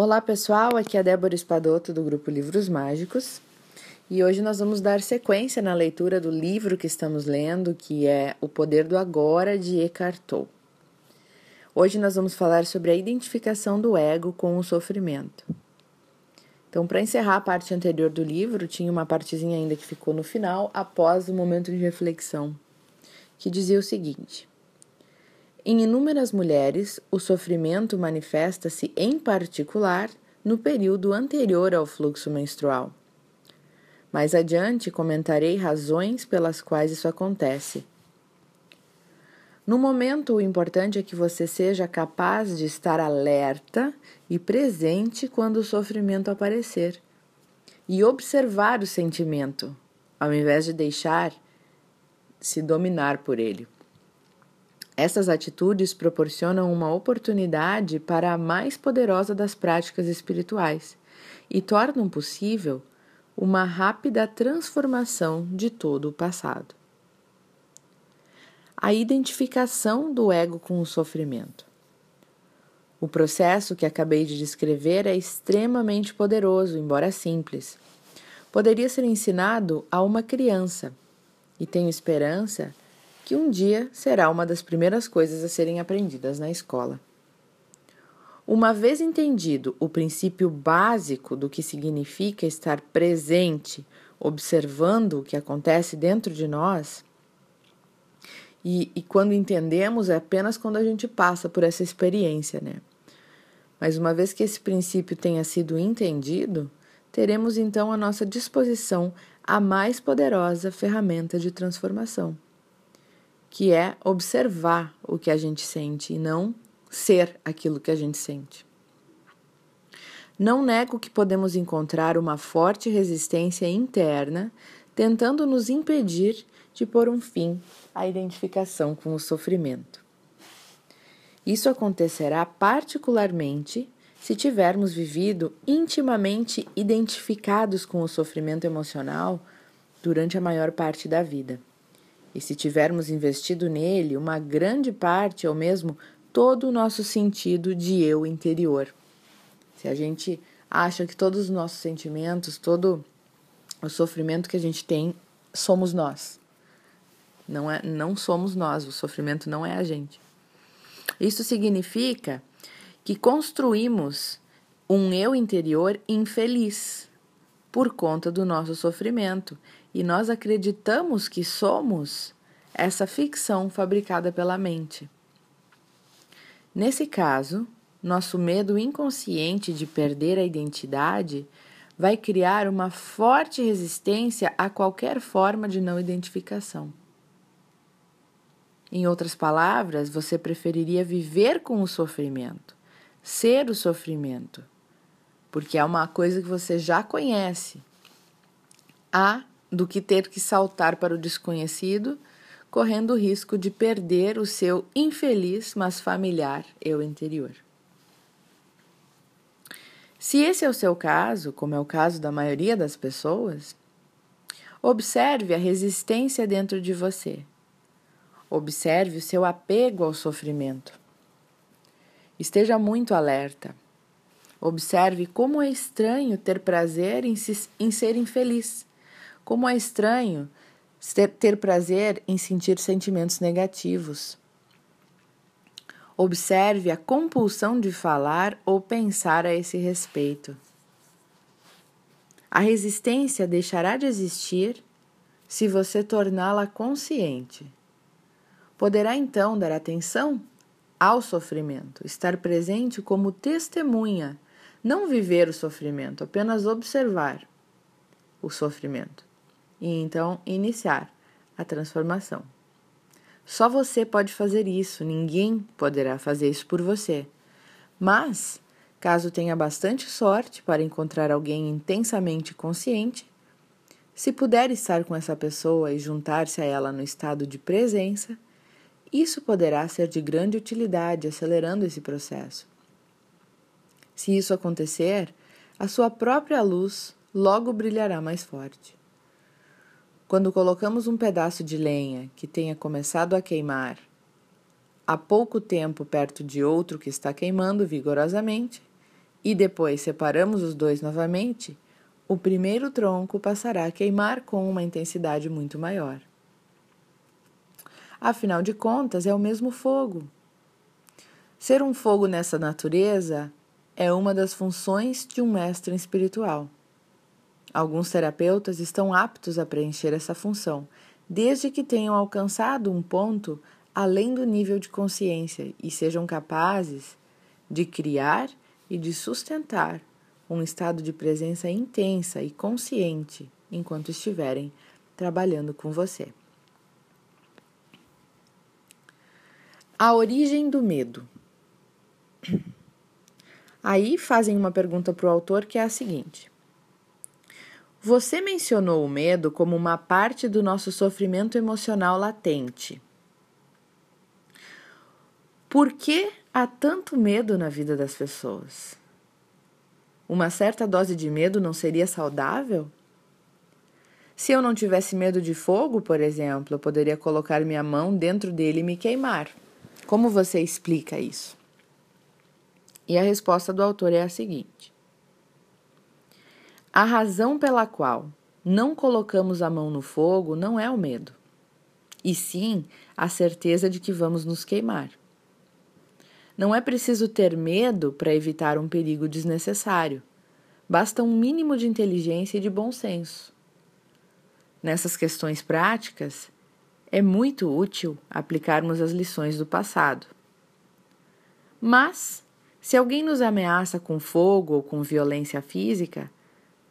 Olá pessoal, aqui é a Débora Espadoto do grupo Livros Mágicos e hoje nós vamos dar sequência na leitura do livro que estamos lendo, que é O Poder do Agora de Eckhart Tolle. Hoje nós vamos falar sobre a identificação do ego com o sofrimento. Então, para encerrar a parte anterior do livro, tinha uma partezinha ainda que ficou no final, após o momento de reflexão, que dizia o seguinte: em inúmeras mulheres, o sofrimento manifesta-se em particular no período anterior ao fluxo menstrual. Mais adiante comentarei razões pelas quais isso acontece. No momento, o importante é que você seja capaz de estar alerta e presente quando o sofrimento aparecer e observar o sentimento, ao invés de deixar se dominar por ele. Essas atitudes proporcionam uma oportunidade para a mais poderosa das práticas espirituais e tornam possível uma rápida transformação de todo o passado. A identificação do ego com o sofrimento. O processo que acabei de descrever é extremamente poderoso, embora simples. Poderia ser ensinado a uma criança e tenho esperança que um dia será uma das primeiras coisas a serem aprendidas na escola. Uma vez entendido o princípio básico do que significa estar presente, observando o que acontece dentro de nós, e, e, quando entendemos é apenas quando a gente passa por essa experiência, né? Mas uma vez que esse princípio tenha sido entendido, teremos então à nossa disposição a mais poderosa ferramenta de transformação que é observar o que a gente sente e não ser aquilo que a gente sente. Não nego que podemos encontrar uma forte resistência interna tentando nos impedir de pôr um fim à identificação com o sofrimento. Isso acontecerá particularmente se tivermos vivido intimamente identificados com o sofrimento emocional durante a maior parte da vida. E se tivermos investido nele uma grande parte ou mesmo todo o nosso sentido de eu interior. Se a gente acha que todos os nossos sentimentos, todo o sofrimento que a gente tem, somos nós. Não, é, não somos nós, o sofrimento não é a gente. Isso significa que construímos um eu interior infeliz por conta do nosso sofrimento e nós acreditamos que somos essa ficção fabricada pela mente. Nesse caso, nosso medo inconsciente de perder a identidade vai criar uma forte resistência a qualquer forma de não identificação. Em outras palavras, você preferiria viver com o sofrimento, ser o sofrimento, porque é uma coisa que você já conhece. A do que ter que saltar para o desconhecido, correndo o risco de perder o seu infeliz, mas familiar eu interior. Se esse é o seu caso, como é o caso da maioria das pessoas, observe a resistência dentro de você. Observe o seu apego ao sofrimento. Esteja muito alerta. Observe como é estranho ter prazer em, se, em ser infeliz como é estranho ter prazer em sentir sentimentos negativos. Observe a compulsão de falar ou pensar a esse respeito. A resistência deixará de existir se você torná-la consciente. Poderá então dar atenção ao sofrimento, estar presente como testemunha, não viver o sofrimento, apenas observar o sofrimento e então iniciar a transformação. Só você pode fazer isso, ninguém poderá fazer isso por você. Mas, caso tenha bastante sorte para encontrar alguém intensamente consciente, se puder estar com essa pessoa e juntar-se a ela no estado de presença, isso poderá ser de grande utilidade, acelerando esse processo. Se isso acontecer, a sua própria luz logo brilhará mais forte. Quando colocamos um pedaço de lenha que tenha começado a queimar há pouco tempo perto de outro que está queimando vigorosamente, e depois separamos os dois novamente, o primeiro tronco passará a queimar com uma intensidade muito maior. Afinal de contas, é o mesmo fogo. Ser um fogo nessa natureza é uma das funções de um mestre espiritual. Alguns terapeutas estão aptos a preencher essa função, desde que tenham alcançado um ponto além do nível de consciência e sejam capazes de criar e de sustentar um estado de presença intensa e consciente enquanto estiverem trabalhando com você. A origem do medo. Aí fazem uma pergunta para o autor que é a seguinte: Você mencionou o medo como uma parte do nosso sofrimento emocional latente. Por que há tanto medo na vida das pessoas? Uma certa dose de medo não seria saudável? Se eu não tivesse medo de fogo, por exemplo, eu poderia colocar minha mão dentro dele e me queimar. Como você explica isso? E a resposta do autor é a seguinte: A razão pela qual não colocamos a mão no fogo não é o medo, e sim a certeza de que vamos nos queimar. Não é preciso ter medo para evitar um perigo desnecessário. Basta um mínimo de inteligência e de bom senso. Nessas questões práticas, é muito útil aplicarmos as lições do passado. Mas, se alguém nos ameaça com fogo ou com violência física,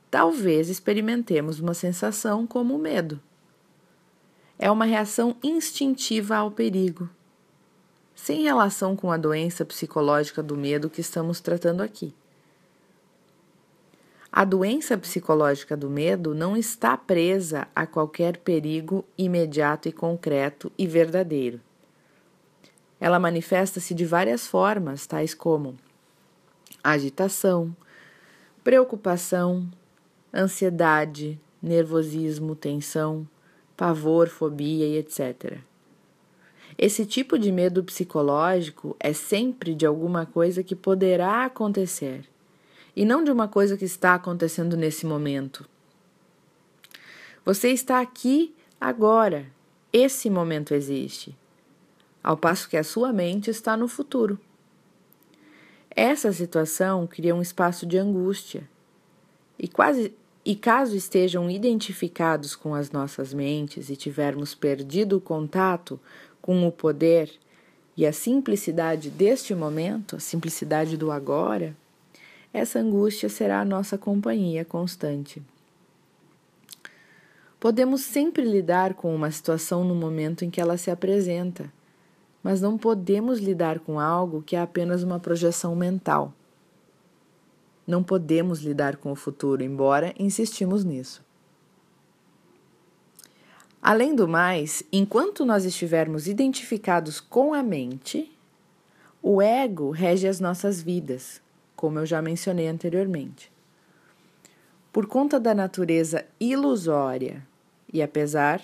talvez experimentemos uma sensação como o medo. É uma reação instintiva ao perigo sem relação com a doença psicológica do medo que estamos tratando aqui. A doença psicológica do medo não está presa a qualquer perigo imediato e concreto e verdadeiro. Ela manifesta-se de várias formas, tais como agitação, preocupação, ansiedade, nervosismo, tensão, pavor, fobia e etc. Esse tipo de medo psicológico é sempre de alguma coisa que poderá acontecer e não de uma coisa que está acontecendo nesse momento. Você está aqui agora. Esse momento existe, ao passo que a sua mente está no futuro. Essa situação cria um espaço de angústia. E quase e caso estejam identificados com as nossas mentes e tivermos perdido o contato com o poder e a simplicidade deste momento, a simplicidade do agora, essa angústia será a nossa companhia constante. Podemos sempre lidar com uma situação no momento em que ela se apresenta, mas não podemos lidar com algo que é apenas uma projeção mental. Não podemos lidar com o futuro, embora insistimos nisso. Além do mais, enquanto nós estivermos identificados com a mente, o ego rege as nossas vidas, como eu já mencionei anteriormente. Por conta da natureza ilusória e apesar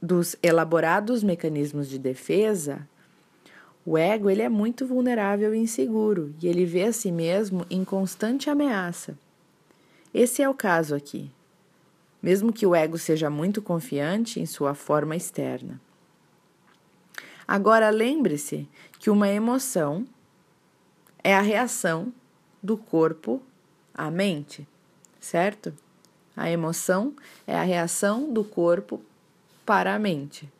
dos elaborados mecanismos de defesa, o ego ele é muito vulnerável e inseguro e ele vê a si mesmo em constante ameaça. Esse é o caso aqui mesmo que o ego seja muito confiante em sua forma externa. Agora lembre-se que uma emoção é a reação do corpo à mente, certo? A emoção é a reação do corpo para a mente.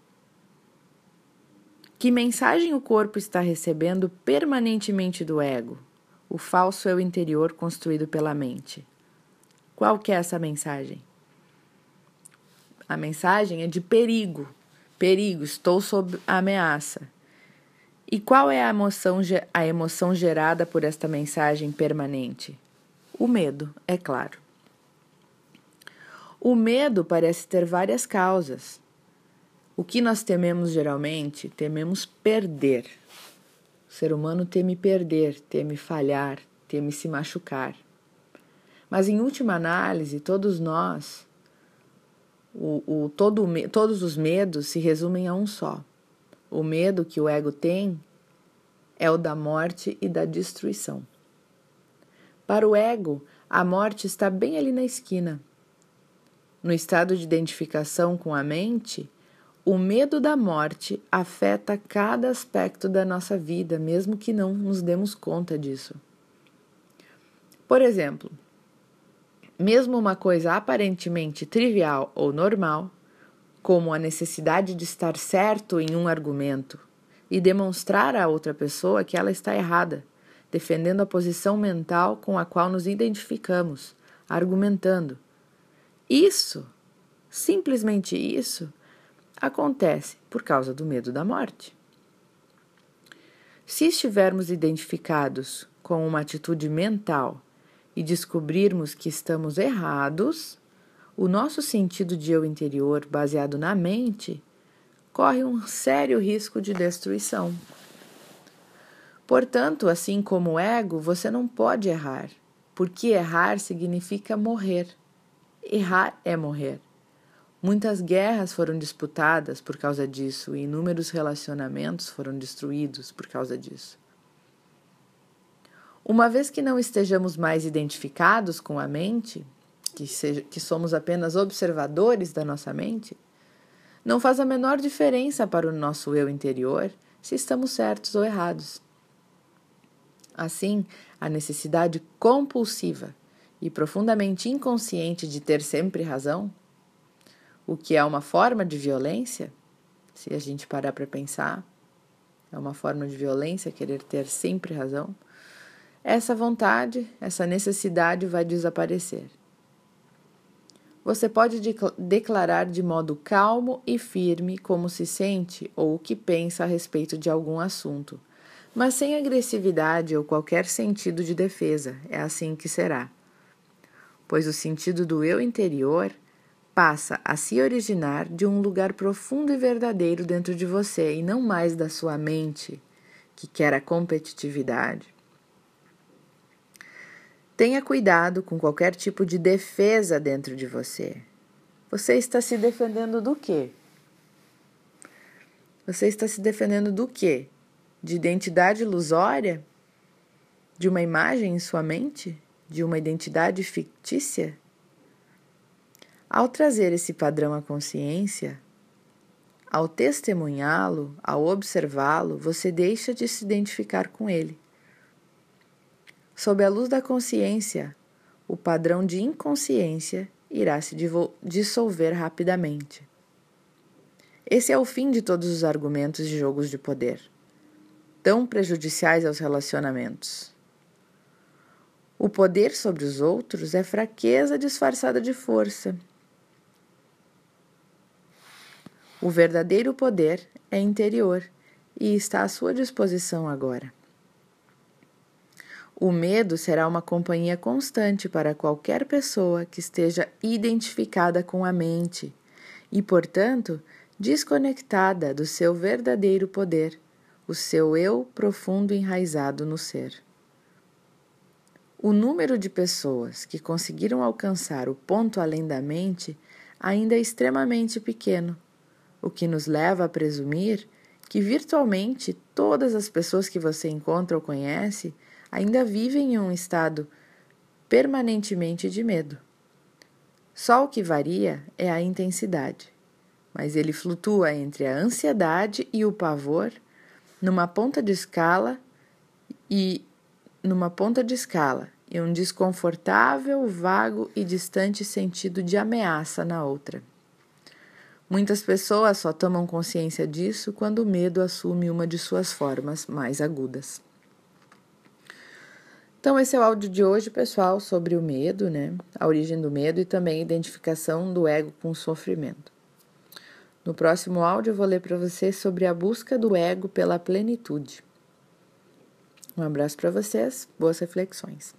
Que mensagem o corpo está recebendo permanentemente do ego, o falso eu interior construído pela mente? Qual que é essa mensagem? A mensagem é de perigo. Perigo, estou sob ameaça. E qual é a emoção, a emoção gerada por esta mensagem permanente? O medo, é claro. O medo parece ter várias causas. O que nós tememos geralmente? Tememos perder. O ser humano teme perder, teme falhar, teme se machucar. Mas em última análise, todos nós o, o, todo, todos os medos se resumem a um só. O medo que o ego tem é o da morte e da destruição. Para o ego, a morte está bem ali na esquina. No estado de identificação com a mente, o medo da morte afeta cada aspecto da nossa vida, mesmo que não nos demos conta disso. Por exemplo, mesmo uma coisa aparentemente trivial ou normal, como a necessidade de estar certo em um argumento e demonstrar à outra pessoa que ela está errada, defendendo a posição mental com a qual nos identificamos, argumentando. Isso, simplesmente isso, acontece por causa do medo da morte. Se estivermos identificados com uma atitude mental e descobrirmos que estamos errados, o nosso sentido de eu interior, baseado na mente, corre um sério risco de destruição. Portanto, assim como o ego, você não pode errar, porque errar significa morrer. Errar é morrer. Muitas guerras foram disputadas por causa disso e inúmeros relacionamentos foram destruídos por causa disso. Uma vez que não estejamos mais identificados com a mente, que, seja, que somos apenas observadores da nossa mente, não faz a menor diferença para o nosso eu interior se estamos certos ou errados. Assim, a necessidade compulsiva e profundamente inconsciente de ter sempre razão, o que é uma forma de violência, se a gente parar para pensar, é uma forma de violência querer ter sempre razão essa vontade, essa necessidade vai desaparecer. Você pode declarar de modo calmo e firme como se sente ou o que pensa a respeito de algum assunto, mas sem agressividade ou qualquer sentido de defesa. É assim que será. Pois o sentido do eu interior passa a se originar de um lugar profundo e verdadeiro dentro de você e não mais da sua mente, que quer a competitividade Tenha cuidado com qualquer tipo de defesa dentro de você. Você está se defendendo do quê? Você está se defendendo do quê? De identidade ilusória? De uma imagem em sua mente? De uma identidade fictícia? Ao trazer esse padrão à consciência, ao testemunhá-lo, ao observá-lo, você deixa de se identificar com ele. Sob a luz da consciência, o padrão de inconsciência irá se dissolver rapidamente. Esse é o fim de todos os argumentos de jogos de poder, tão prejudiciais aos relacionamentos. O poder sobre os outros é fraqueza disfarçada de força. O verdadeiro poder é interior e está à sua disposição agora. O medo será uma companhia constante para qualquer pessoa que esteja identificada com a mente e, portanto, desconectada do seu verdadeiro poder, o seu eu profundo enraizado no ser. O número de pessoas que conseguiram alcançar o ponto além da mente ainda é extremamente pequeno, o que nos leva a presumir que virtualmente todas as pessoas que você encontra ou conhece ainda vivem em um estado permanentemente de medo. Só o que varia é a intensidade, mas ele flutua entre a ansiedade e o pavor numa ponta de escala e numa ponta de escala e um desconfortável, vago e distante sentido de ameaça na outra. Muitas pessoas só tomam consciência disso quando o medo assume uma de suas formas mais agudas. Então, esse é o áudio de hoje, pessoal, sobre o medo, né? A origem do medo e também a identificação do ego com o sofrimento. No próximo áudio, eu vou ler para você sobre a busca do ego pela plenitude. Um abraço para vocês, boas reflexões.